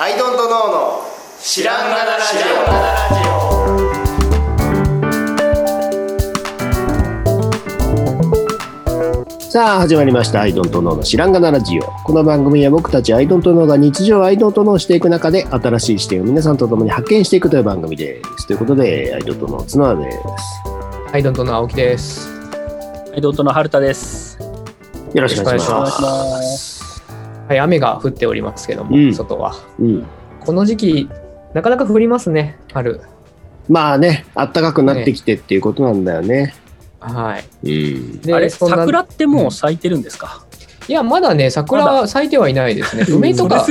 アイドントノーの知らんがなラジさあ始まりました「アイドントノーの知らんがなラジオ」この番組は僕たちアイドントノーが日常をアイドントノーしていく中で新しい視点を皆さんと共に発見していくという番組です。ということでアイドントノー角田ですアイドントの青木です。はい、どうとの春田です。よろしくお願いしますはい、雨が降っておりますけども、うん外は。うんこの時期、なかなか降りますね、春。まあね暖かくなってきてっていうことなんだよねはい。うんであれ、桜ってもう咲いてるんですか、いや、まだね、桜まは咲いてはいないですね。うん梅とか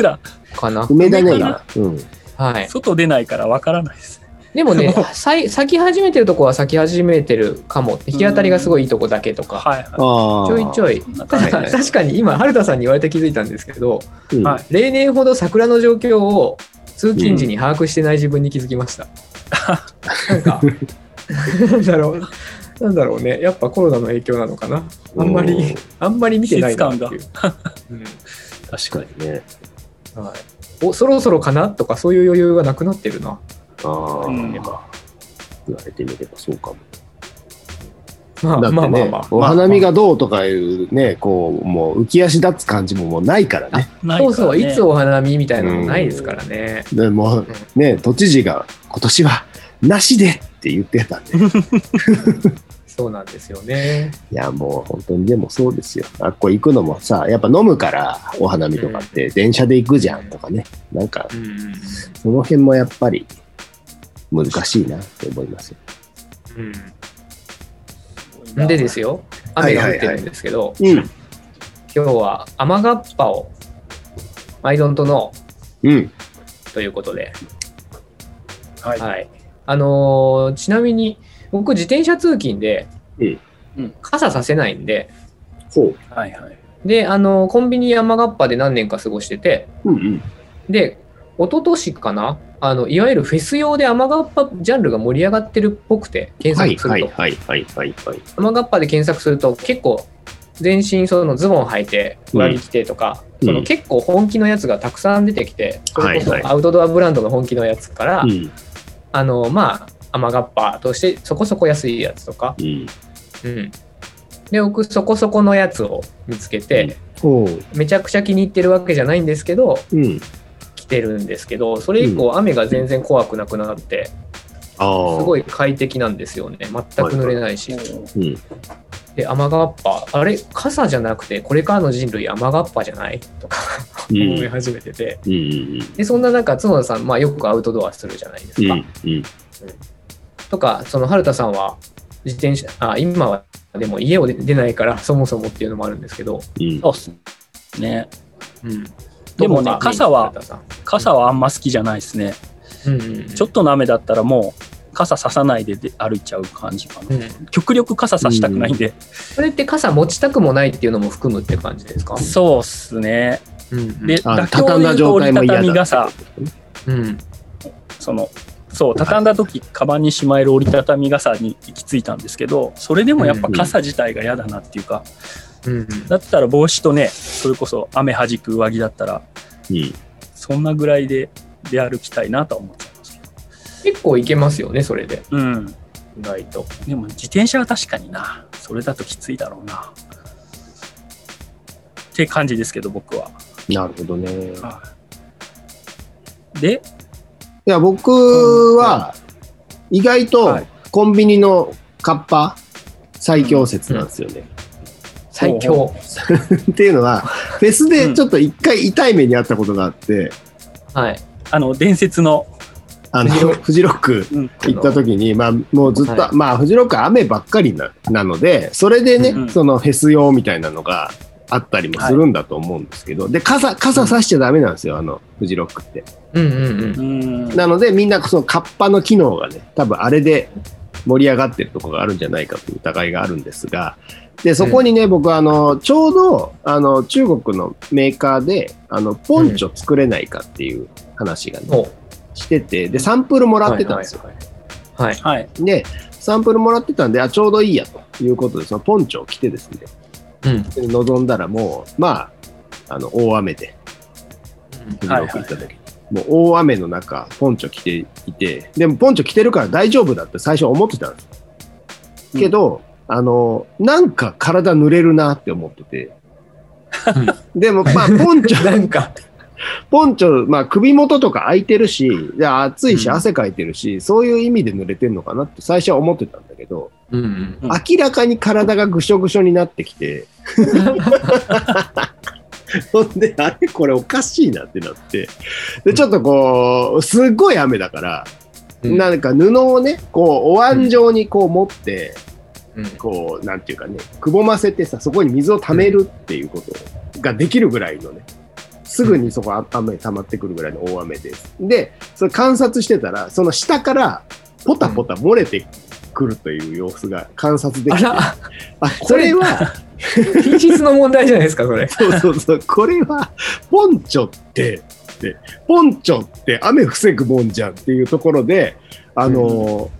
かな。梅だねうんはい。外出ないからわからないですね。でもね、咲い咲き始めてるとこは咲き始めてるかも。日当たりがすごいいいとこだけとか。はいはああちょいちょい。ただはいはい確かに今、春田さんに言われて気づいたんですけど、うんはい。例年ほど桜の状況を通勤時に把握してない自分に気づきました。なんか、なんだろう、なんだろうね、やっぱコロナの影響なのかな。あんまうん。り、あんまり見てないなっていう。うん。確かにね。はい、おそろそろかな？とかそういう余裕がなくなってるな。ああ、うん言われてみればそうかもまあだってね、まあまあまあ。お花見がどうとかいうね、こう、もう浮き足立つ感じももうないからね。い。ないそうそう、いつお花見みたいなのないですからね。でもうね、都知事が今年はなしでって言ってたんで。そうなんですよね。いや、もう本当にでもそうですよ。あっこ行くのもさ、やっぱ飲むからお花見とかって電車で行くじゃんとかね。なんか、うんその辺もやっぱり難しいなって思いますよ。うんうん。でですよ、雨が降ってるんですけど、うん。今日は雨がっぱをアイドントノうん。ーということで、はい。はい。あのーちなみに僕自転車通勤でうんうん傘させないんで、ほはいはい。で、あのーコンビニ山がっぱで何年か過ごしてて、う。うんうん。で、一昨年かな？あの、いわゆるフェス用で雨がっぱジャンルが盛り上がってるっぽくて、検はい索すると。はいはいはいはいはい。雨がっぱで検索すると結構全身そのズボン履いて上着着てとか、うんその結構本気のやつがたくさん出てきてそれこそはいはいアウトドアブランドの本気のやつから、うん。あのまあ雨がっぱとしてそこそこ安いやつとか、うん。うん、で僕そこそこのやつを見つけて。めちゃくちゃ気に入ってるわけじゃないんですけどうん。着てるんですけどそれ以降雨が全然怖くなくなってああ。すごい快適なんですよね全く濡れないし。うん。で雨がっぱあれ傘じゃなくてこれからの人類雨がっぱじゃない？とかうん思い始めてて、うんうんでそんな中角田さん、まあ、よくアウトドアするじゃないですか。うん。うん。とかその春田さんは自転車あ今はでも家を出出ないからそもそもっていうのもあるんですけど、うん。そうっすね。うん、でもね傘は傘はあんま好きじゃないですね。春田さんうんうんちょっとの雨だったらもう傘ささないでで歩いちゃう感じかな。うん極力傘さしたくないんで。それって傘持ちたくもないっていうのも含むって感じですか、そうっすね。うんで、あ妥協畳んだで言うと折り状態も嫌だたたみ傘。うんそのそう畳んだ時カバンにしまえる折りたたみ傘に行き着いたんですけどそれでもやっぱ傘自体が嫌だなっていうか、うんだったら帽子とねそれこそ雨はじく上着だったらうん。そんなぐらいで出歩きたいなとは思っちゃいますけ結構いけますよねそれで。どうん。意外と。でも自転車は確かにな。それだときついだろうな。って感じですけど僕は、なるほどね。い。で？や、僕は、意外とはい。コンビニのカッパ最強説なんですよね。最強。っていうのは、フェスでちょっと一回痛い目にあったことがあって、はい。あの伝説の、あの、フジロック。うん。行った時に、まあ、もうずっと、はい。まあ、フジロックは雨ばっかりななので、それでね、うん。そのフェス用みたいなのがあったりもするんだと思うんですけど、で、傘、傘さしちゃダメなんですよ、あの、フジロックって。うんうんうん。うん。なので、みんなそのカッパの機能がね、多分あれで盛り上がってるところがあるんじゃないかという疑いがあるんですが、で、そこにね、僕あの、ちょうど、あの、中国のメーカーで、あの、ポンチョ作れないかっていう話がね、おしてて、で、サンプルもらってたんですよ。はい。はいで、サンプルもらってたんで、あ、ちょうどいいやということで、そのポンチョを着てですね、うん。んだらもう、まあ、あの、大雨で、フジロック行った時に。もう大雨の中、ポンチョ着ていて、でもポンチョ着てるから大丈夫だって最初思ってたんです。けど、あの、なんか体濡れるなって思ってて。でも、まあ、ポンチョ、なんか、ポンチョ、まあ、首元とか開いてるし、いや暑いし、うん。汗かいてるし、そういう意味で濡れてんのかなって最初は思ってたんだけど、うんうん。うん。明らかに体がぐしょぐしょになってきて、ほんで、あれこれおかしいなってなって、で、ちょっとこう、すっごい雨だから、うん。なんか布をね、こう、お椀状にこう持って、うん。こう、なんていうかね、くぼませてさ、そこに水を溜めるっていうことができるぐらいのね、すぐにそこあ雨溜まってくるぐらいの大雨です。で、それ観察してたら、その下からポタポタ漏れてくるという様子が観察できて、あこれは、品質の問題じゃないですか、それ。そうそうそう、これは、ポンチョって、ってポンチョって雨防ぐもんじゃんっていうところで、あのー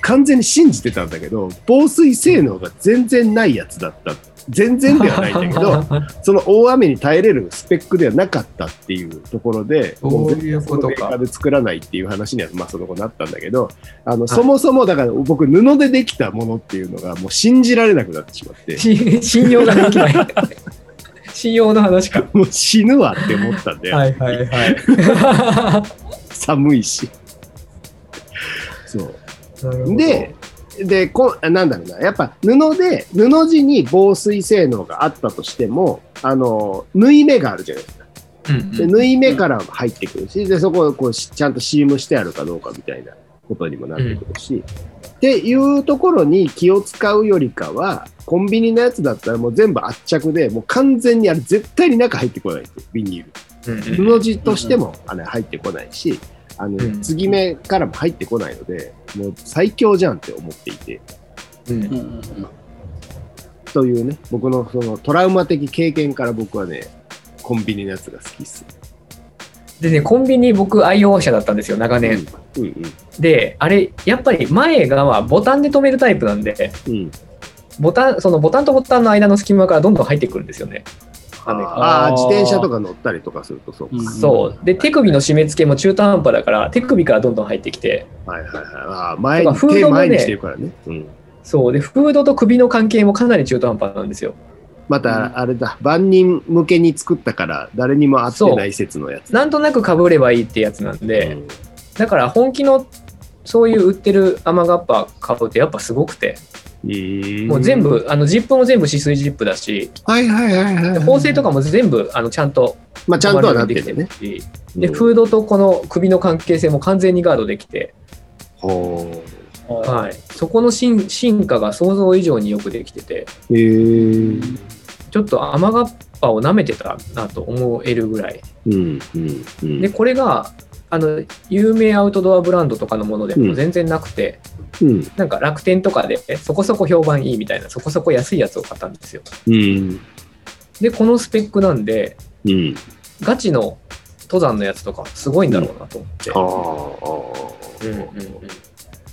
完全に信じてたんだけど、防水性能が全然ないやつだった。全然ではないんだけど、その大雨に耐えれるスペックではなかったっていうところで、も全いうことかそのメーカーで作らないっていう話には、まあその後なったんだけど、あの、そもそもだから僕布でできたものっていうのがもう信じられなくなってしまって、し 信用ができない。信用の話か。もう死ぬわって思ったんで、はいはいはい。寒いし。そう。で、でこなんだろうな、やっぱ布で、布地に防水性能があったとしても、あの、縫い目があるじゃないですか。でうんうん。縫い目から入ってくるし、で、そこをこうしちゃんとシームしてあるかどうかみたいなことにもなってくるし、っていうところに気を使うよりかは、コンビニのやつだったらもう全部圧着で、もう完全にあれ絶対に中入ってこないんですよ、ビニール。うんうん。布地としてもあれ入ってこないし、あのうん継ぎ目からも入ってこないので、もう最強じゃんって思っていて、うんうんうんというね、僕のそのトラウマ的経験から僕はね、コンビニのやつが好きっす。でね、コンビニ僕愛用者だったんですよ、長年。うんうんで、あれ、やっぱり前がまあボタンで止めるタイプなんで、うん。ボタン、そのボタンとボタンの間の隙間からどんどん入ってくるんですよね。雨が。ああ、あー自転車とか乗ったりとかするとそうか。うんそう。で、手首の締め付けも中途半端だから、手首からどんどん入ってきて、はいはいはい。あー前に、とかフードもね手前にしてるからね。うん。そう。で、フードと首の関係もかなり中途半端なんですよ。また、あれだ、万人向けに作ったから、誰にも合ってない説のやつ。なんとなく被ればいいってやつなんで、うんだから本気のそういう売ってる雨がっぱ買うとやっぱすごくて、もう全。部、あのジップも全部止水ジップだし、はいはいはいはい。縫製とかも全部あのちゃんとまあちゃんとはなってるでね。で、フードとこの首の関係性も完全にガードできて、ほはい、そこの進進化が想像以上によくできてて、え。ちょっと雨がっぱを舐めてたなと思えるぐらい。うんうんうん。で、これが、あの、有名アウトドアブランドとかのものでも全然なくて、うんなんか楽天とかでそこそこ評判いいみたいな、そこそこ安いやつを買ったんですよ。うんで、このスペックなんで、うん。ガチの登山のやつとかすごいんだろうなと思って。ああ。うんうんうん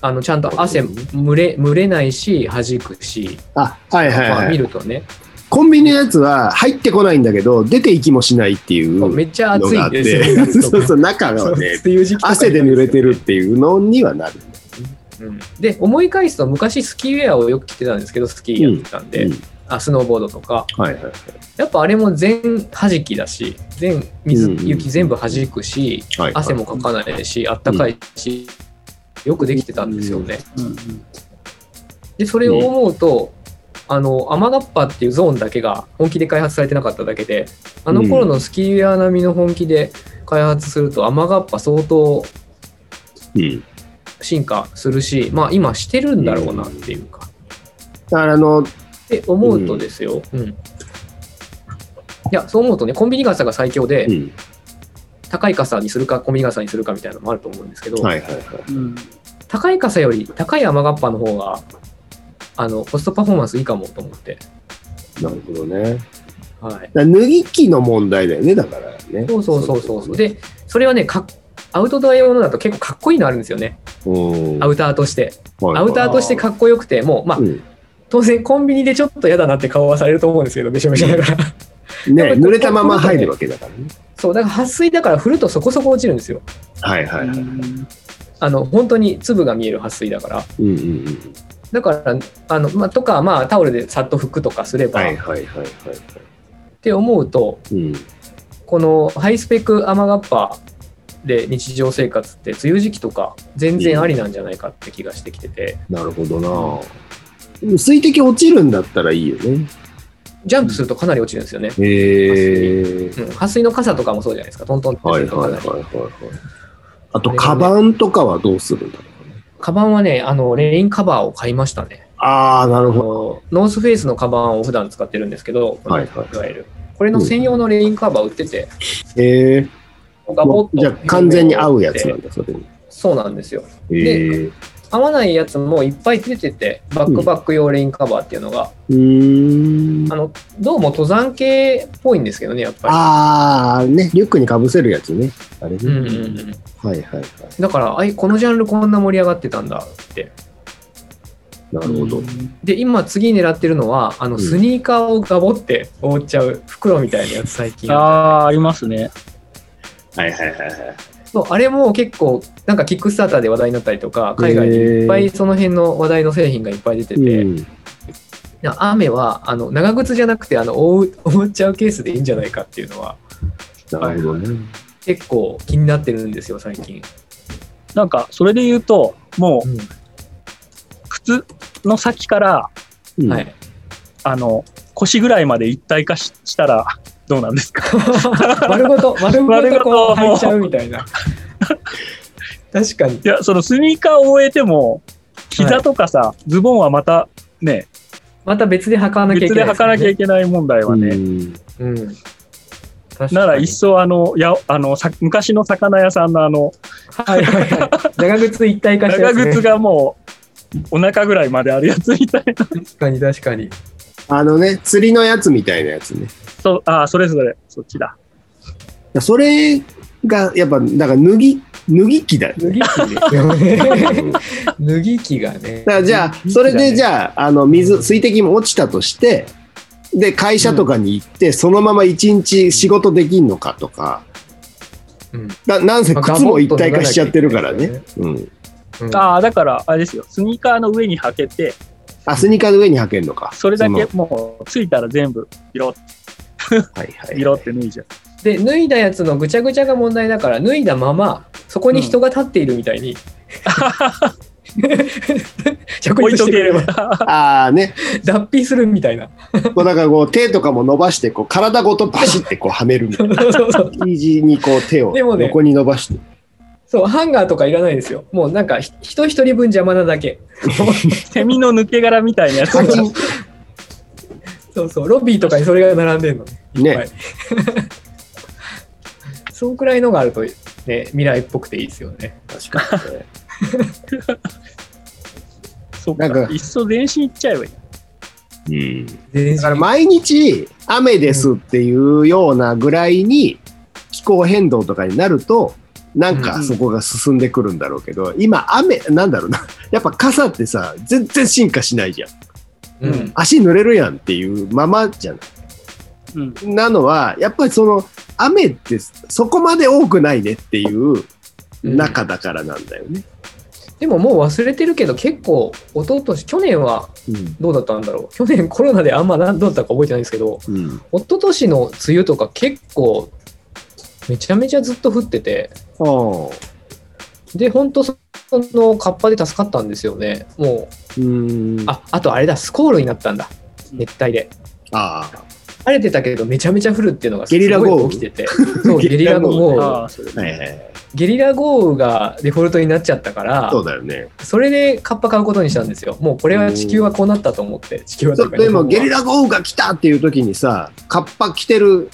あのちゃんと汗蒸れ蒸れないし弾くし、あ、はいはいまあ、はい。見るとね、コンビニのやつは入ってこないんだけど、出ていきもしないっていうめっちゃ暑いんですよて、夏とか。そうそう、中がね、汗で濡れてるっていうのにはなる。うん。で思い返すと昔スキーウェアをよく着てたんですけどスキーやってたんで、うん。あスノーボードとか。はいはいはい。やっぱあれも全弾きだし全水、うん雪全部弾くしはい汗もかかないしあったかいし、よくできてたんですよね。うん。でそれを思うと、あの雨がっぱっていうゾーンだけが本気で開発されてなかっただけであの頃のスキーウェア並みの本気で開発すると雨がっぱ相当うん。進化するしまあ今してるんだろうなっていうか。だからあの、って思うとですよ、うんいやそう思うとねコンビニ傘が最強で、うん。高い傘にするかコンビニ傘にするかみたいなのもあると思うんですけど、はいはいはい。うん高い傘より高い雨がっぱの方があのコストパフォーマンスいいかもと思って、なるほどね。はい、脱ぎ着の問題だよね、だからね。そうそうそうそうそうでそれはねかっアウトドア用のだと結構かっこいいのあるんですよねうん、アウターとしてはいアウターとしてかっこよくてもうまあうん当然コンビニでちょっと嫌だなって顔はされると思うんですけどべしょべしょだからね、濡れたまま入るわけだからね。そう、だから撥水だから振るとそこそこ落ちるんですよ。はいはいはい。あの、本当に粒が見える撥水だから。うんうんうん。だから、あの、まあ、とか、まあ、タオルでさっと拭くとかすれば、はいはいはいはい。って思うと、うん。このハイスペック雨がっぱで日常生活って梅雨時期とか全然ありなんじゃないかって気がしてきてて、なるほどな。水滴落ちるんだったらいいよね。ジャンプするとかなり落ちるんですよね。へえ。うん、撥水の傘とかもそうじゃないですか。トントンってすはいるとかなり。はいはいはいはい。あと、カバンとかはどうするんだろうね。カバンはね、あの、レインカバーを買いましたね。ああ、なあるほど。のノースフェイスのカバンを普段使ってるんですけど、はいはいいわゆる。これの専用のレインカバー売ってて、へえ。ガボッとじゃあ完全に合うやつなんだ、それに。そうなんですよ。へえ。合わないやつもいっぱい出てて、バックパック用レインカバーっていうのが、うーんあ。の、どうも登山系っぽいんですけどね、やっぱり。ああ、ね、リュックにかぶせるやつね。あれね。うんうんうん。はいはいはい。だから、あい、このジャンルこんな盛り上がってたんだって。なるほど。で、今次狙ってるのは、あの、んスニーカーをガボって覆っちゃう袋みたいなやつ最近。ああ、ありますね。はいはいはいはい。そうあれも結構、なんかキックスターターで話題になったりとか、海外でいっぱいその辺の話題の製品がいっぱい出てて、うん雨は、あの、長靴じゃなくて、あの、覆っちゃうケースでいいんじゃないかっていうのは、なるほどね。結構気になってるんですよ、最近。なんか、それで言うと、もう、う靴の先から、うんはい。あの、腰ぐらいまで一体化ししたら、どうなんですか？丸ごと、丸ごとことう履いちゃうみたいな。確かに。いや、そのスニーカーを終えても、膝とかさ、ズボンはまたね、また別で履かなきゃいけ別ないで履かなきゃいけない問題はね。うんうん。なら一層あの、や、あの、さ昔の魚屋さんのあの、はいはいはい。長靴一体化したやつ、ね。長靴がもう、お腹ぐらいまであるやつみたいな。確かに確かに。あのね、釣りのやつみたいなやつね。そう、ああ、それぞれ、そっちだ。それが、やっぱ、だから脱ぎ、脱ぎ機だよね。脱ぎ着がね。だじゃあ、それでじゃゃあ、あの、水、水滴も落ちたとして、で、会社とかに行って、そのまま一日仕事できんのかとか、うんななんせ靴も一体化しちゃってるからね。うん。うんああ、だから、あれですよ、スニーカーの上に履けて、あ、スニーカーの上に履けんのか。それだけそもう、ついたら全部、色、のはいはい。色って脱いじゃう。で、脱いだやつのぐちゃぐちゃが問題だから、脱いだまま、そこに人が立っているみたいに。着置いとけれ陸してくればば。ああね、脱皮するみたいな。こうだからこう手とかも伸ばして、こう体ごとバシってこうはめるみたいな。そうそうそうイージーにこう手をでもね横に伸ばして。そう、ハンガーとかいらないですよ。もうなんか、ひ人一人分邪魔なだけ。セミの抜け殻みたいなやつそうそう、ロビーとかにそれが並んでるのね。ね。そんくらいのがあると、ね、未来っぽくていいですよね。確かにね。そっなんかか、いっそ全身いっちゃえばいい。うん。全だから毎日雨ですっていうようなぐらいに気候変動とかになると、なんかそこが進んでくるんだろうけど、今雨、なんだろうな。やっぱ傘ってさ、全然進化しないじゃん。うん。足濡れるやんっていうままじゃない。うん。なのは、やっぱりその雨ってそこまで多くないねっていう中だからなんだよね。でももう忘れてるけど、結構、一昨年去年はうん。どうだったんだろう。去年コロナであんまなんどうだったか覚えてないんですけど、うん。一昨年の梅雨とか結構、めちゃめちゃずっと降ってて、ああ。で、本当そのカッパで助かったんですよね。もう、うん。ああ、あとあれだ、スコールになったんだ。熱帯で。あ。晴れてたけど、めちゃめちゃ降るっていうのがすゲリラ豪雨？ごい起きてて。そう、ゲリラ豪雨。ゲリラ豪雨がデフォルトになっちゃったからそ、うだよね。それでカッパ買うことにしたんですよ。もうこれは地球はこうなったと思って、地球はでもゲリララ豪雨が来たっていう時にさ、カッパ着てる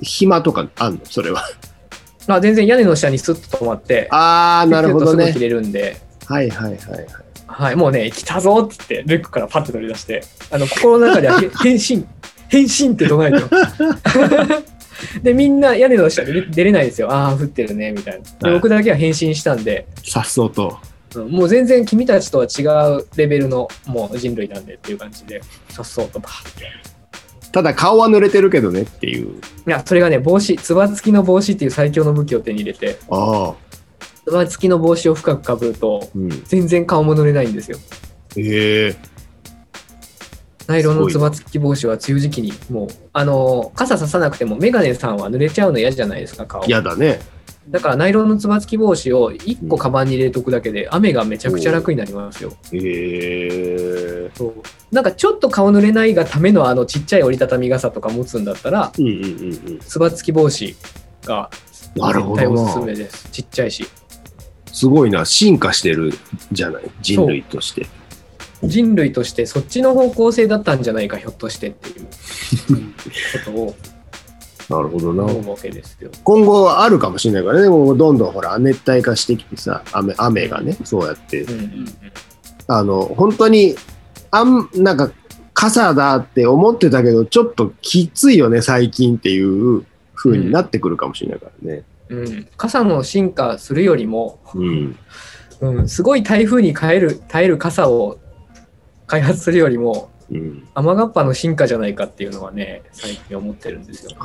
暇とかあんの？それは。あ全然屋根の下にスッと止まって、ああ、なるほどね。れるんで、はいはいはいはい。はい、もうね、来たぞって言って、リュックからパッと取り出して、あの、心の中ではへ 変身、変身って唱えて。で、みんな屋根の下で出れないですよ。ああ、降ってるね、みたいな。で、はい僕だけは変身したんで、さっそうと。うんもう全然君たちとは違うレベルのもう人類なんでっていう感じで、さっそうとバーって。ただ顔は濡れてるけどねっていう。いや、それがね、帽子、つば付きの帽子っていう最強の武器を手に入れて、ああ。つば付きの帽子を深くかぶると、うん。全然顔も濡れないんですよ。ええナイロンのつば付き帽子は梅雨時期に、もう、あの、傘ささなくても、メガネさんは濡れちゃうの嫌じゃないですか、顔。嫌だね。だから、ナイロンのつば付き帽子を1個カバンに入れとくだけで、雨がめちゃくちゃ楽になりますよ。ええそうなんかちょっと顔濡れないがためのあのちっちゃい折りたたみ傘とか持つんだったら。つば付き帽子が絶対。おすすめです。ちっちゃいし。すごいな。進化してるじゃない？人類として。人類としてそっちの方向性だったんじゃないか、ひょっとしてっていうことをなるほどな。思うわけですよ。今後あるかもしれないからね。もうどんどんほら、熱帯化してきてさ、雨、雨がね、そうやってうんうんあの、本当に、あん、なんか、傘だって思ってたけど、ちょっときついよね、最近っていう風になってくるかもしれないからね。うんうん傘の進化するよりも、うん。うん、すごい台風に耐える耐える傘を開発するよりもうん。雨がっぱの進化じゃないかっていうのはね最近思ってるんですよね。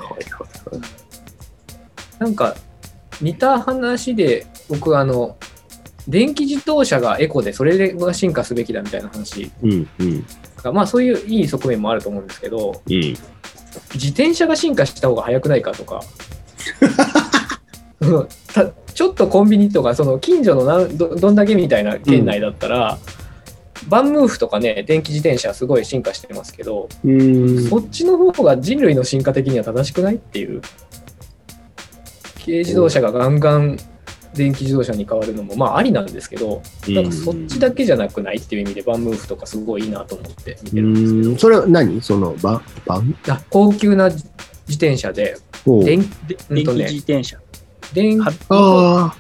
なんか似た話で僕あの電気自動車がエコでそれが進化すべきだみたいな話うんうんがまあそういういい側面もあると思うんですけどうん。自転車が進化した方が早くないかとか ちょっとコンビニとかその近所のなんどどんだけみたいな県内だったら、バンムーフとかね電気自転車すごい進化してますけど、うん。そっちの方が人類の進化的には正しくないっていう。軽自動車がガンガン電気自動車に変わるのもまあありなんですけど、なん。かそっちだけじゃなくないっていう意味で VanMoof とかすごいいいなと思って見てるんですけど。うん。それは何？その、ババン？あ高級な自転車で電で電気うんとね自転車。電はあ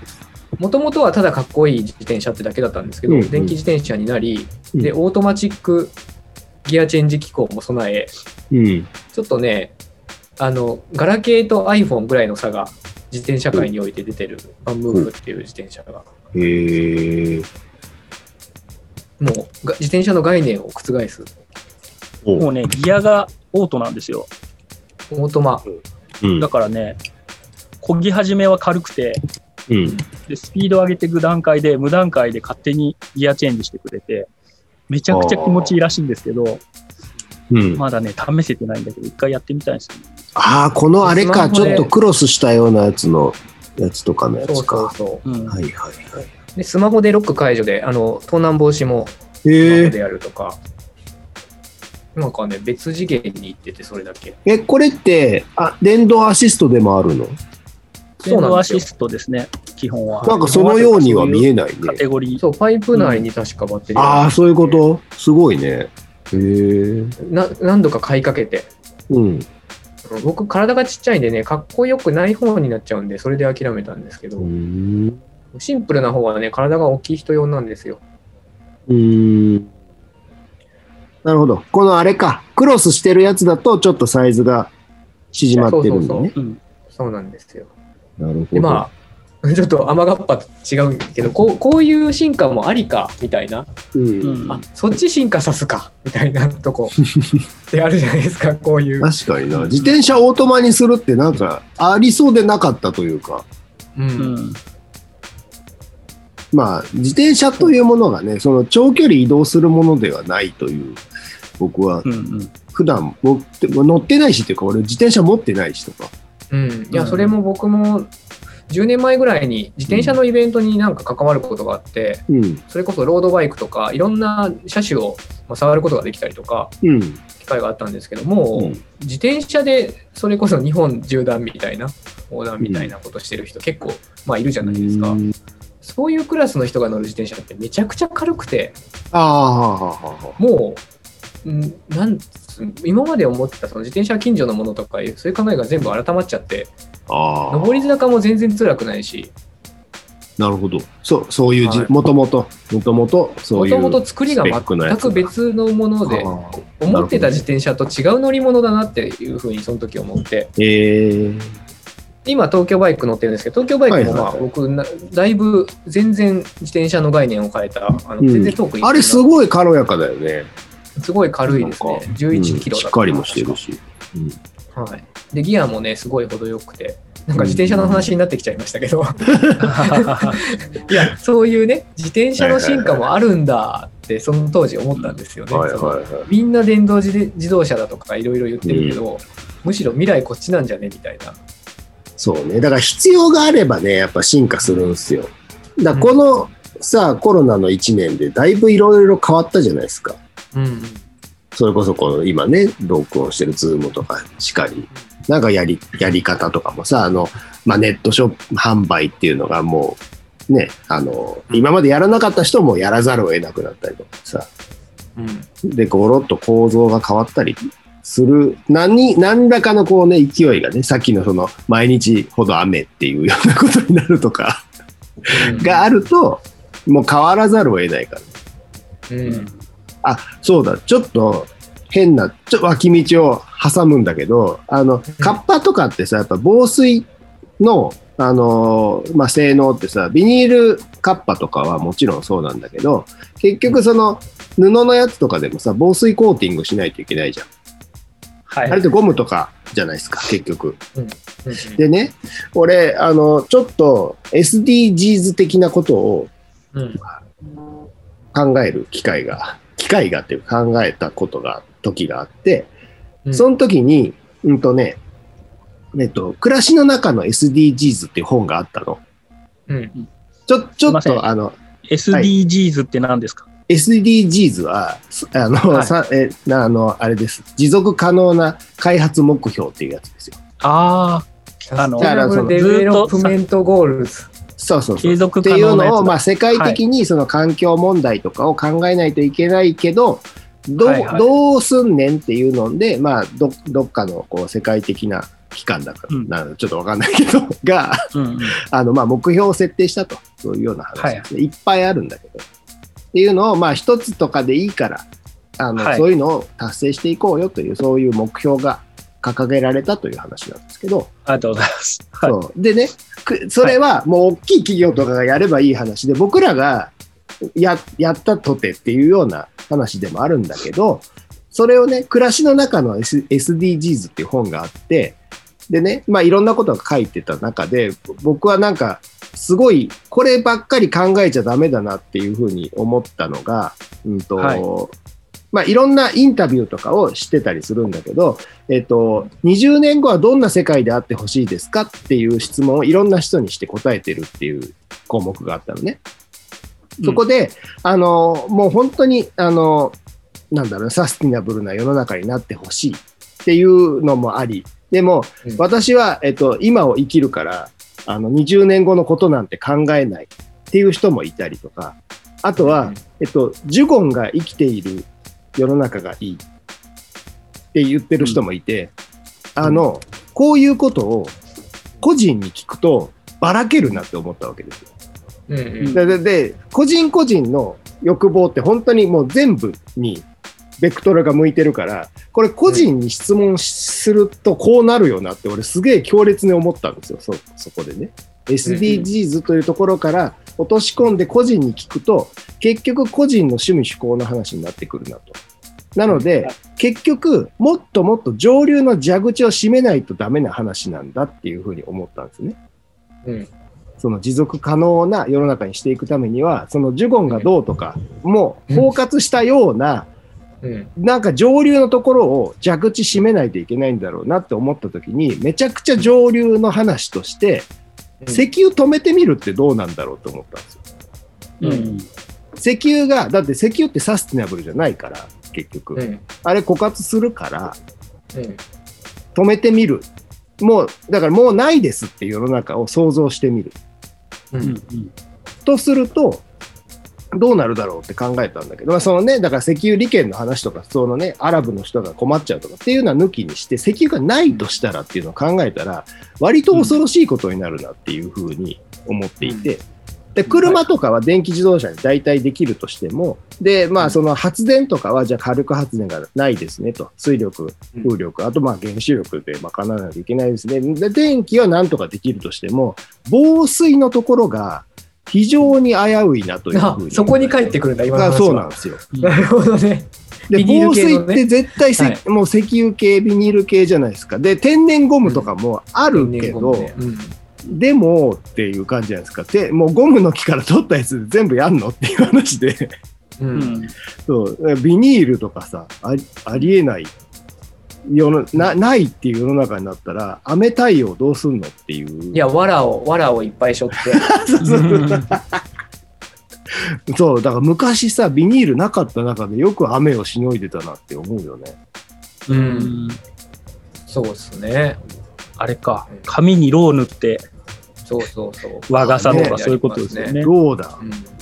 もともとはただかっこいい自転車ってだけだったんですけど、うんうん電気自転車になり、うんでオートマチックギアチェンジ機構も備えあ。うん。ちょっとねあのガラケーと iPhone ぐらいの差が自転車界において出てるバンムーフっていう自転車がへえ。もうが自転車の概念を覆すほもうね、ギアがオートなんですよ。オートマうんだからね、漕ぎ始めは軽くて、うん。でスピードを上げていく段階で、無段階で勝手にギアチェンジしてくれて、めちゃくちゃ気持ちいいらしいんですけど、うん。まだね、試せてないんだけど、一回やってみたいんですよね。ああ、このあれか、ちょっとクロスしたようなやつの、やつとかのやそうそうつか。そううんはいはいはい。でスマホでロック解除であの盗難防止もスマ。ホでやるとか、なんかね別次元に行っててそれだけえ、これって、あ、電動アシストでもあるの？そうなんですよ電動アシストですね、基本は。なんかそのようには見えないカね。テゴリー。そうパイプ内に確かバッテリーああ、がそういうこと？すごいね。へえ。な何度か買いかけてうん。僕体がちっちゃいんでねかっこよくない方になっちゃうんでそれで諦めたんですけど、うん。シンプルな方はね体が大きい人用なんですようん。なるほど。このあれか、クロスしてるやつだとちょっとサイズが縮まってるんだね。うん。そうなんですよなるほど。でまあ ちょっと雨がっぱと違うけどこうこういう進化もありかみたいなうんうんあそっち進化さすかみたいなとこ ってあるじゃないですかこういう、確かにな。自転車オートマにするってなんかありそうでなかったというか。うんうん。まあ、自転車というものがね、その長距離移動するものではないという、僕はうんうん。普段持って乗ってないしっていうか、俺自転車持ってないしとか。うん、いやうん。それも僕も10年前ぐらいに自転車のイベントになんか関わることがあって、うん。それこそロードバイクとかいろんな車種をまあ触ることができたりとかうん。機会があったんですけども、うん。自転車でそれこそ日本縦断みたいな横断みたいなことしてる人結構、まあ、いるじゃないですか、うん。そういうクラスの人が乗る自転車ってめちゃくちゃ軽くて。もう、んなんつ今まで思ってたその自転車近所のものとかいうそういう考えが全部改まっちゃって。上り坂も全然辛くないし。なるほど。そう、そういうもともと、もともと、そういう。もともと作りが全く別のもので思ってた自転車と違う乗り物だなっていうふうにその時思って。ええ今東京バイク乗ってるんですけど東京バイクもまあ僕なだいぶ全然自転車の概念を変えたあのうん。全然遠く行ってあれすごい軽やかだよね。すごい軽いですね。11キロだしっかりもしてるし。はい。で、ギアもね、すごい程よくて、なんか自転車の話になってきちゃいましたけど、いや、そういうね、自転車の進化もあるんだって、その当時思ったんですよね。みんな電動自自動車だとかいろいろ言ってるけど、むしろ未来こっちなんじゃね？みたいな。そうね。だから必要があればね、やっぱ進化するんですよ。だこの、さコロナの1年でだいぶいろいろ変わったじゃないですか。うん。それこそこの今ね、録音してるズームとかしかり、なんかやり、やり方とかもさ、あの、まあ、ネットショップ販売っていうのがもう、ね、あの、今までやらなかった人もやらざるを得なくなったりとかさ、うん。で、ゴロッと構造が変わったりする、何、何らかのこうね、勢いがね、さっきのその、毎日ほど雨っていうようなことになるとかがあると、もう変わらざるを得ないから。うん。あ、そうだ、ちょっと変な、ちょっと脇道を挟むんだけど、あの、カッパとかってさ、やっぱ防水の、あのーまあ、性能ってさ、ビニールカッパとかはもちろんそうなんだけど、結局その布のやつとかでもさ、防水コーティングしないといけないじゃん。はいあれってゴムとかじゃないですか、結局。うんでね、俺、あの、ちょっと SDGs 的なことをうん。考える機会が、機会がっていうか考えたことが、時があって、うんその時に、うんとね、えっと、暮らしの中の SDGs っていう本があったの。うん。ちょ、ちょっと、あの、SDGs って何ですか？SDGs は、すあの、はいさえなあの、あれです。持続可能な開発目標っていうやつですよ。ああ、あの Sustainable Development Goals。そうそうそう。継続って可能なやつだ。いうのを、まあ、世界的にその環境問題とかを考えないといけないけど、どうはいはい。どうすんねんっていうので、まあ、どどっかのこう世界的な機関だから、うん。なちょっとわかんないけど、が、うんうん、あのまあ目標を設定したと、そういうような話ですね。いっぱいあるんだけど。っていうのを、まあ、一つとかでいいからあの、はい。そういうのを達成していこうよという、そういう目標が掲げられたという話なんですけど、ありがとうございます。はい。そうでね、くそれはもう大きい企業とかがやればいい話で、僕らがややったとてっていうような話でもあるんだけど、それをね、暮らしの中の、S、SDGs っていう本があって、でね、まあいろんなことが書いてた中で、僕はなんか、すごい、こればっかり考えちゃダメだなっていうふうに思ったのが、うんと、はいまあいろんなインタビューとかをしてたりするんだけど、えっと、20年後はどんな世界であってほしいですかっていう質問をいろんな人にして答えてるっていう項目があったのね。そこで、あの、もう本当に、あの、なんだろう、サスティナブルな世の中になってほしいっていうのもあり、でも、うん。私は、えっと、今を生きるから、あの、20年後のことなんて考えないっていう人もいたりとか、あとは、えっと、ジュゴンが生きている世の中がいいって言ってる人もいて、あの、こういうことを個人に聞くとばらけるなって思ったわけですよ。うんうん。ででで個人個人の欲望って本当にもう全部にベクトルが向いてるからこれ個人に質問するとこうなるよなって俺すげえ強烈に思ったんですよそそこでね SDGs というところから落とし込んで個人に聞くと結局個人の趣味趣向の話になってくるなと。なので結局もっともっと上流の蛇口を閉めないとダメな話なんだっていうふうに思ったんですね。うん。その持続可能な世の中にしていくためには、そのジュゴンがどうとか、もう包括したような、うん。なんか上流のところを蛇口閉めないといけないんだろうなって思った時に、めちゃくちゃ上流の話として、石油止めてみるってどうなんだろうと思ったんですよ。うん石油が、だって石油ってサスティナブルじゃないから、結局。うんあれ枯渇するから、うん止めてみる。もう、だからもうないですっていう世の中を想像してみる。ううんんとすると、どうなるだろうって考えたんだけど、まあ、そのね、だから石油利権の話とか、そのね、アラブの人が困っちゃうとかっていうのは抜きにして、石油がないとしたらっていうのを考えたら、割と恐ろしいことになるなっていうふうに思っていて、で、車とかは電気自動車に大体できるとしても、で、まあ、その発電とかは、じゃあ火力発電がないですねと、水力、風力、あとまあ原子力で賄わないといけないですね。で、電気はなんとかできるとしても、防水のところが非常に危ういなというあふうに。そこに帰ってくるんだ今のそうなんですよ。なるほどねで、防水って絶対せ、はいもう石油系、ビニール系じゃないですか。で、天然ゴムとかもあるけど、天然ゴムねでもっていう感じじゃないですか。で、もうゴムの木から取ったやつ全部やんのっていう話で、うんうんうんそう、ビニールとかさ、ありえない。世のなないっていう世の中になったら雨対応どうすんのっていう。いや、藁を、藁をいっぱい背負って、そうそうそうだから昔さビニールなかった中でよく雨をしのいでたなって思うよね。う、うん。んそうですね。あれか。紙にロー塗って。そうそうそう。和傘とねかそういうことですよね。どうだ。うん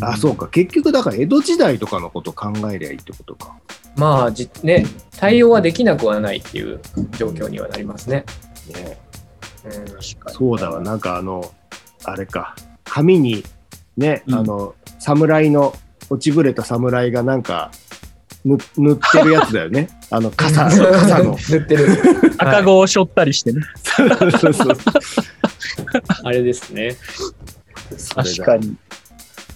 あそうか。結局だから江戸時代とかのこと考えりゃいいってことか。まあじ、ね、対応はできなくはないっていう状況にはなりますね。ねうん。確かに。そうだわ。なんかあのあれか。紙にね、うん。あの侍の落ちぶれた侍がなんか塗塗ってるやつだよね。あの傘傘の。塗ってる。赤子を背負ったりしてね。そうそうあれですね。確かに。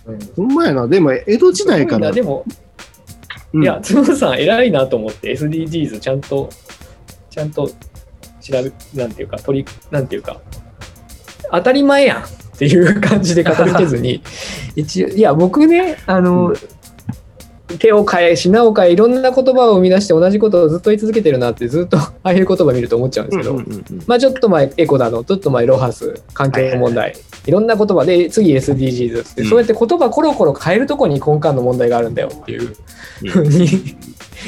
うんほんまやな。でも江戸時代から。でも、うん。いや、つ野さん偉いなと思って SDGs ちゃんと、ちゃんと調べ、なんていうか、取り、なんていうか、当たり前やんっていう感じで語りけずに、一応、いや、僕ね、あの、手を変え、品を変え、いろんな言葉を生み出して同じことをずっと言い続けてるなって、ずっと ああいう言葉見ると思っちゃうんですけど、うんうんうん。うんまあちょっと前エコだの、ちょっと前ロハス、環境問題、い。ろんな言葉で、次 SDGs って、うんそうやって言葉コロコロ変えるとこに根幹の問題があるんだよっていう。うん。ふうに、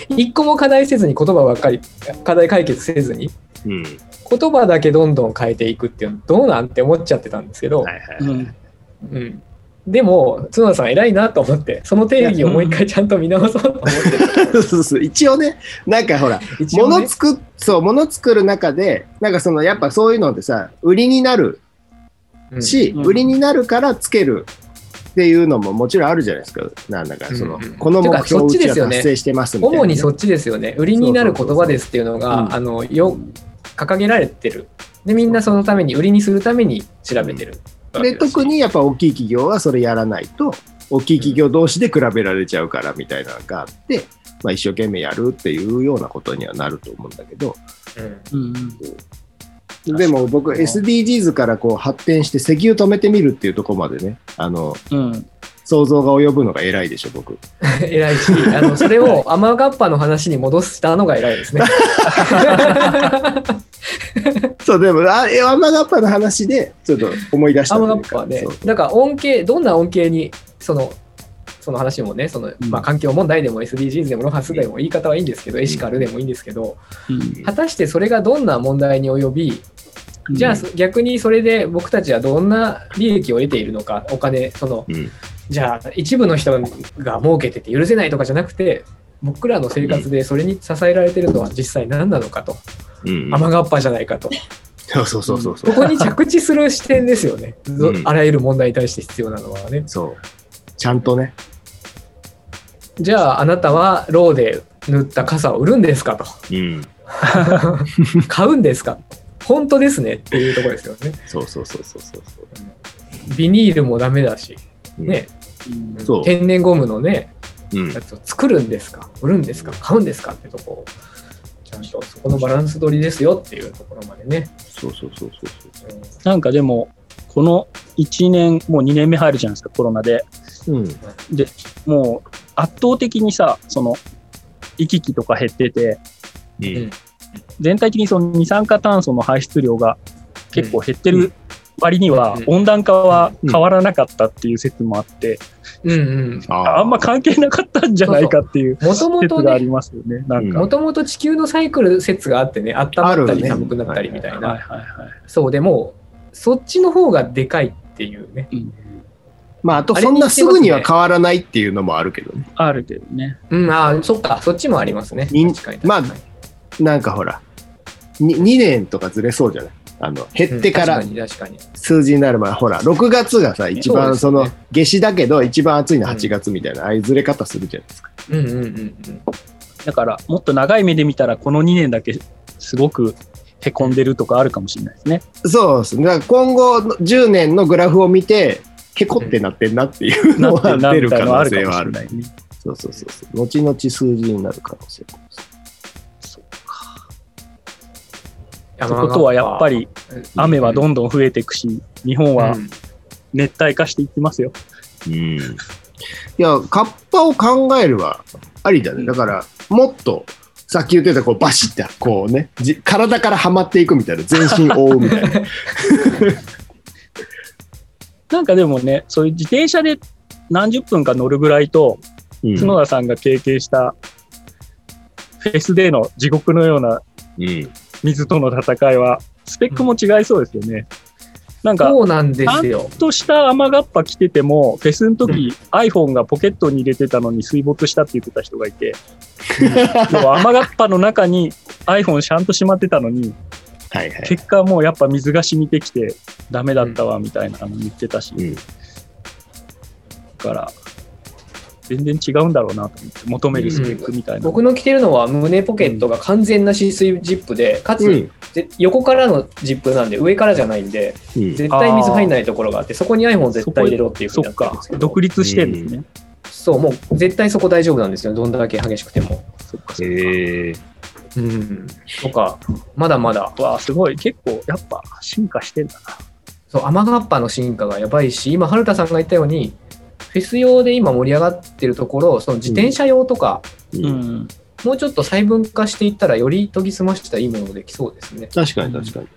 一個も課題せずに言葉ばっかり、課題解決せずに、うん。言葉だけどんどん変えていくっていうのどうなんて思っちゃってたんですけど、はいはいうんうん。でも、角田さん偉いなと思って、その定義をもう一回ちゃんと見直そうと思って、そうそう一応ねなんかほらね。物作っそう物作る中でなんかそのやっぱそういうのってさ売りになるうん。し、うん。売りになるからつけるっていうのももちろんあるじゃないですか。なんだかその、うんうんこの目標てかそっちうちはですよね達成してますみたいなね、主にそっちですよね。売りになる言葉ですっていうのが、あの、よ、掲げられてる。で、みんなそのために、売りにするために調べてる。わけで。特にやっぱ大きい企業はそれやらないと大きい企業同士で比べられちゃうからみたいなのがあって、まあ、一生懸命やるっていうようなことにはなると思うんだけど。うん。うんでも僕 SDGs からこう発展して石油止めてみるっていうところまでねあのうん想像が及ぶのが偉いでしょ僕。偉いし、あの、それを雨がっぱの話に戻したのが偉いですね。そうでもあえアマガッパの話でちょっと思い出したというか。雨がっぱはねそう、だから恩恵、どんな恩恵に、その、その話もね、その、うん。まあ、環境問題でも SDGs でもロハスでも言い方はいいんですけど、エシカルでもいいんですけど、うん。果たしてそれがどんな問題に及び、じゃあ逆にそれで僕たちはどんな利益を得ているのか、お金、その、うんじゃあ一部の人が儲けてて許せないとかじゃなくて、僕らの生活でそれに支えられてるのは実際何なのかと、うん雨がっぱじゃないかと、そうそうそうそうそここに着地する視点ですよね、ぞうん。あらゆる問題に対して必要なのはね。そう。ちゃんとね。じゃああなたはローで塗った傘を売るんですかと、うん。買うんですか。本当ですねっていうところですよね。そうそうそうそうそうそう。ビニールもダメだし、うんね、うんそう。天然ゴムのね、うん。やつを作るんですか？売るんですか？買うんですかってとこをちゃんとそこのバランス取りですよっていうところまでね。そうそうそうそうそう。うんなんかでも、この1年、もう2年目入るじゃないですか、コロナで。うん。もう圧倒的にさ、その、行き来とか減ってて、うん。全体的にその二酸化炭素の排出量が結構減ってる割にはうん温暖化は変わらなかったっていう説もあって、うんうん。あんま関係なかったんじゃないかっていうもともと説がありね、ますよね。なんうんか。もともと地球のサイクル説があってね、温まったりあるね寒くなったりみたいな。はいはいはい。そう、でも、そっちの方がでかいっていうね。まああとそんなすぐには変わらないっていうのもあるけどねあるけどね。うん、ああ、そっか、そっちもありますね。まあなんかほら 2, 2年とかずれそうじゃない？あの減ってから。数字になる前、ほら6月がさ一番その夏至だけど一番暑いのは8月みたいな、ああいうずれ方するじゃないですかうんうんうんうん。だから、もっと長い目で見たら、この2年だけすごくへこんでるとかあるかもしれないですね。そうですねだから今後の10年のグラフを見てへこってなってんなっていうのは出る可能性はある。そうそうそうそう。後々数字になる可能性も。ってことはやっぱり雨はどんどん増えていくし、日本はうん熱帯化していきますよ。うん。いや、カッパを考えるはありだね。だから、もっと、さっき言ってた、こう、バシッて、こうね、じ体からはまっていくみたいな、全身覆うみたいな。なんかでもね、そういう自転車で何十分か乗るぐらいと、うん角田さんが経験したフェスでの地獄のようなうん。水との戦いは、スペックも違いそうですよね。なんか、そうなんですよ。ちょっとした雨がっぱ着てても、フェスの時、iPhone がポケットに入れてたのに水没したって言ってた人がいて、要は雨がっぱの中に iPhone ちゃんとしまってたのに、はいはい。結果もうやっぱ水が染みてきてダメだったわみたいなの言ってたし、うん。だから、全然違うんだろうなと思って、求めるスペックみたいな。僕の着てるのは胸ポケットが完全な止水ジップで、かつ、うん。ぜ横からのジップなんで、上からじゃないんで、うん。絶対水入んないところがあって、そこに iPhone 絶対入れろっていうふうそっになってるんかですけ、ど、独立してるんですね。そう、もう絶対そこ大丈夫なんですよ、どんだけ激しくても。そっか、そっか。へえ。うん。とか、まだまだ、わあ、すごい。結構、やっぱ進化してんだな。そう、雨がっぱの進化がやばいし、今、春田さんが言ったように、フェス用で今盛り上がってるところ、その自転車用とか、う。うんん。もうちょっと細分化していったら、より研ぎ澄ましたいいものできそうですね。確かに確かに。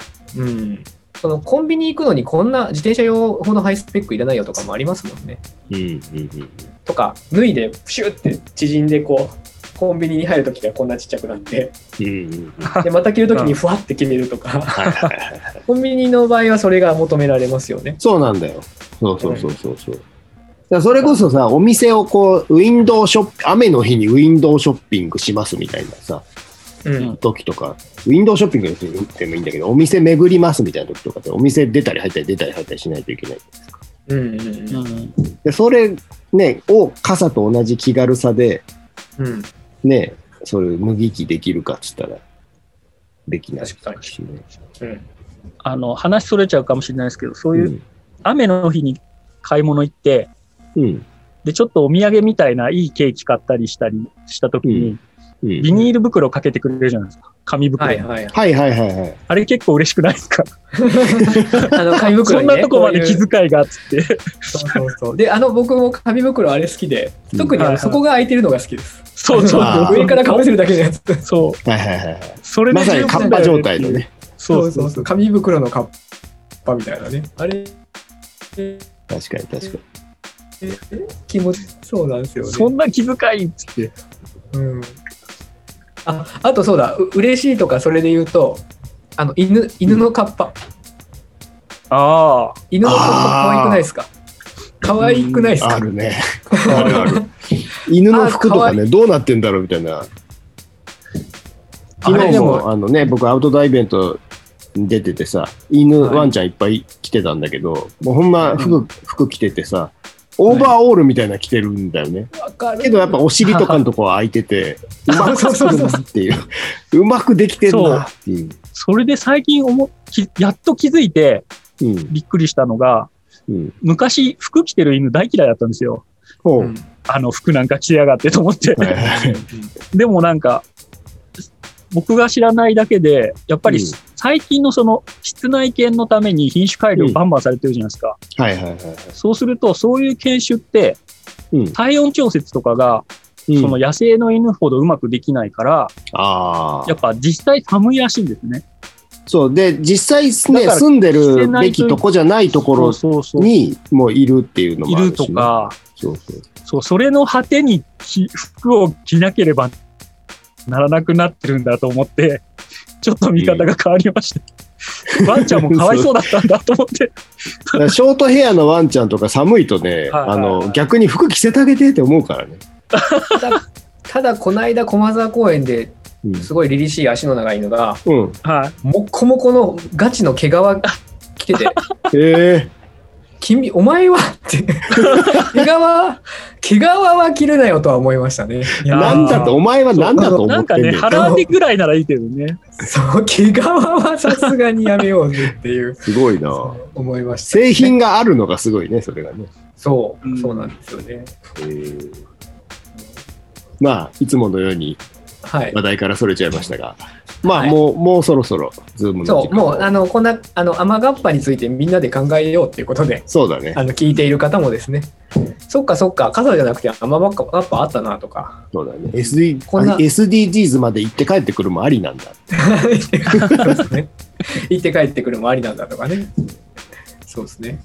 うん。そのコンビニ行くのにこんな自転車用ほどハイスペックいらないよとかもありますもんね。うん。うん。うん。とか、脱いでプシュって縮んでこう、コンビニに入るときはこんなちっちゃくなって、うん。うん。で、また着るときにふわって決めるとか、はいはいはい。コンビニの場合はそれが求められますよね。そうなんだよ。そうそうそうそうそう。だからそれこそさ、お店をこう、ウィンドウショップ、雨の日にウィンドウショッピングしますみたいなさ、うん。時とか、ウィンドウショッピングでもいいんだけど、お店巡りますみたいな時とかって、お店出たり入ったり出たり入ったりしないといけない。うんうんうん。で、それね、を傘と同じ気軽さで、うん。うん。ね、それ脱ぎ着できるかっつったら、できない確かにしね。うん。あの、話それちゃうかもしれないですけど、そういううん雨の日に買い物行って、うん。で、ちょっとお土産みたいないいケーキ買ったりしたりした時に、うんビニール袋かけてくれるじゃないですか。紙袋。はいはい。はいはいはいはい。あれ結構嬉しくないですか、あの、紙袋そん。なとこまで気遣いがあっつって。そうそうそう。で、あの、僕も紙袋あれ好きで、特にそこが空いてるのが好きです。そうそう上からかぶせるだけのやつ。そう。はいはいはいはい。それでまさにカッパ状態のね。そうそうそう。紙袋のカッパみたいなね。あれ、確かに確か気持ち、そうなんですよね。そんな気遣いっつって。うん。あ、あとそうだ、う嬉しいとかそれで言うと、あの、犬、犬のカッパ。ああ。犬のカッパ可愛くないですか？可愛くないですに。か？あるね。あるある。犬の服とかね、どうなってんだろうみたいな。昨日もも、あのね、僕アウトドアイベントに出ててさ、犬、はいワンちゃんいっぱい来てたんだけど、もうほんま服、服着ててさ、オーバーオールみたいなの着てるんだよね。わかるけどやっぱお尻とかのとこは開いてて、うまく作るなっていう。うまくできてるなっていう。それで最近思っきやっと気づいてうん。びっくりしたのが、うん。昔服着てる犬大嫌いだったんですよ。ほう。うんあの服なんか着やがってと思って。はいはいでもなんか、僕が知らないだけで、やっぱりうん最近のその室内犬のために品種改良バンバンされてるじゃないですか。はいはいはいはい。そうすると、そういう犬種ってうん。体温調節とかが、うんその野生の犬ほどうまくできないから、ああ。やっぱ実際寒いらしいんですね。そう。で、実際ね、住んでるべきとこじゃないところそうそうそう。にもういるっていうのいもあるし、ね。ると。か、そうそう。そう、それの果てに着服を着なければならなくなってるんだと思って、ちょっと見方が変わりました。ワンちゃんもかわいそうだったんだと思って。ショートヘアのワンちゃんとか寒いとね、あの、逆に服着せてあげてって思うからね。ただ、ただこの間駒沢公園でうん。すごい凛々しい足の長い犬が、うん。はい。もっこもこのガチの毛皮着てて、え君、お前はって、毛皮、毛皮は着るなよとは思いましたね。なんだと、お前はなんだと思なんかね、ってんねん。腹当てぐらいならいいけどね。そう、毛皮はさすがにやめようぜっていう、すごいな。思いました、製品があるのがすごいね、それがね。そう、うんそうなんですよね。えーまあ、いつものようにはい話。題からそれちゃいましたが、まあ、はいもう、もうそろそろ、ズームの時間そう、もう、あの、こんな、あの、雨がっぱについてみんなで考えようっていうことで、そうだねあ。の、聞いている方もですね、そっかそっか、傘じゃなくて雨がっぱあったなとか、そうだね。SD こんな SDGs まで行って帰ってくるもありなんだ。そうですね。行って帰ってくるもありなんだとかね。そうですね。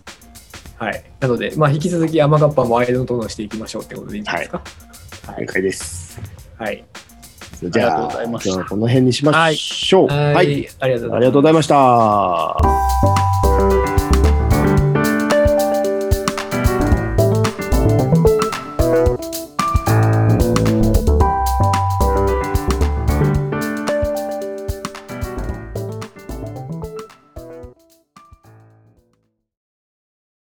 はい。なので、まあ、引き続き雨がっぱも間のとのしていきましょうってことでいいんじゃないですか。了解です。はい。じゃあ、あこの辺にしましょう。はい。はい。ありがとうございました。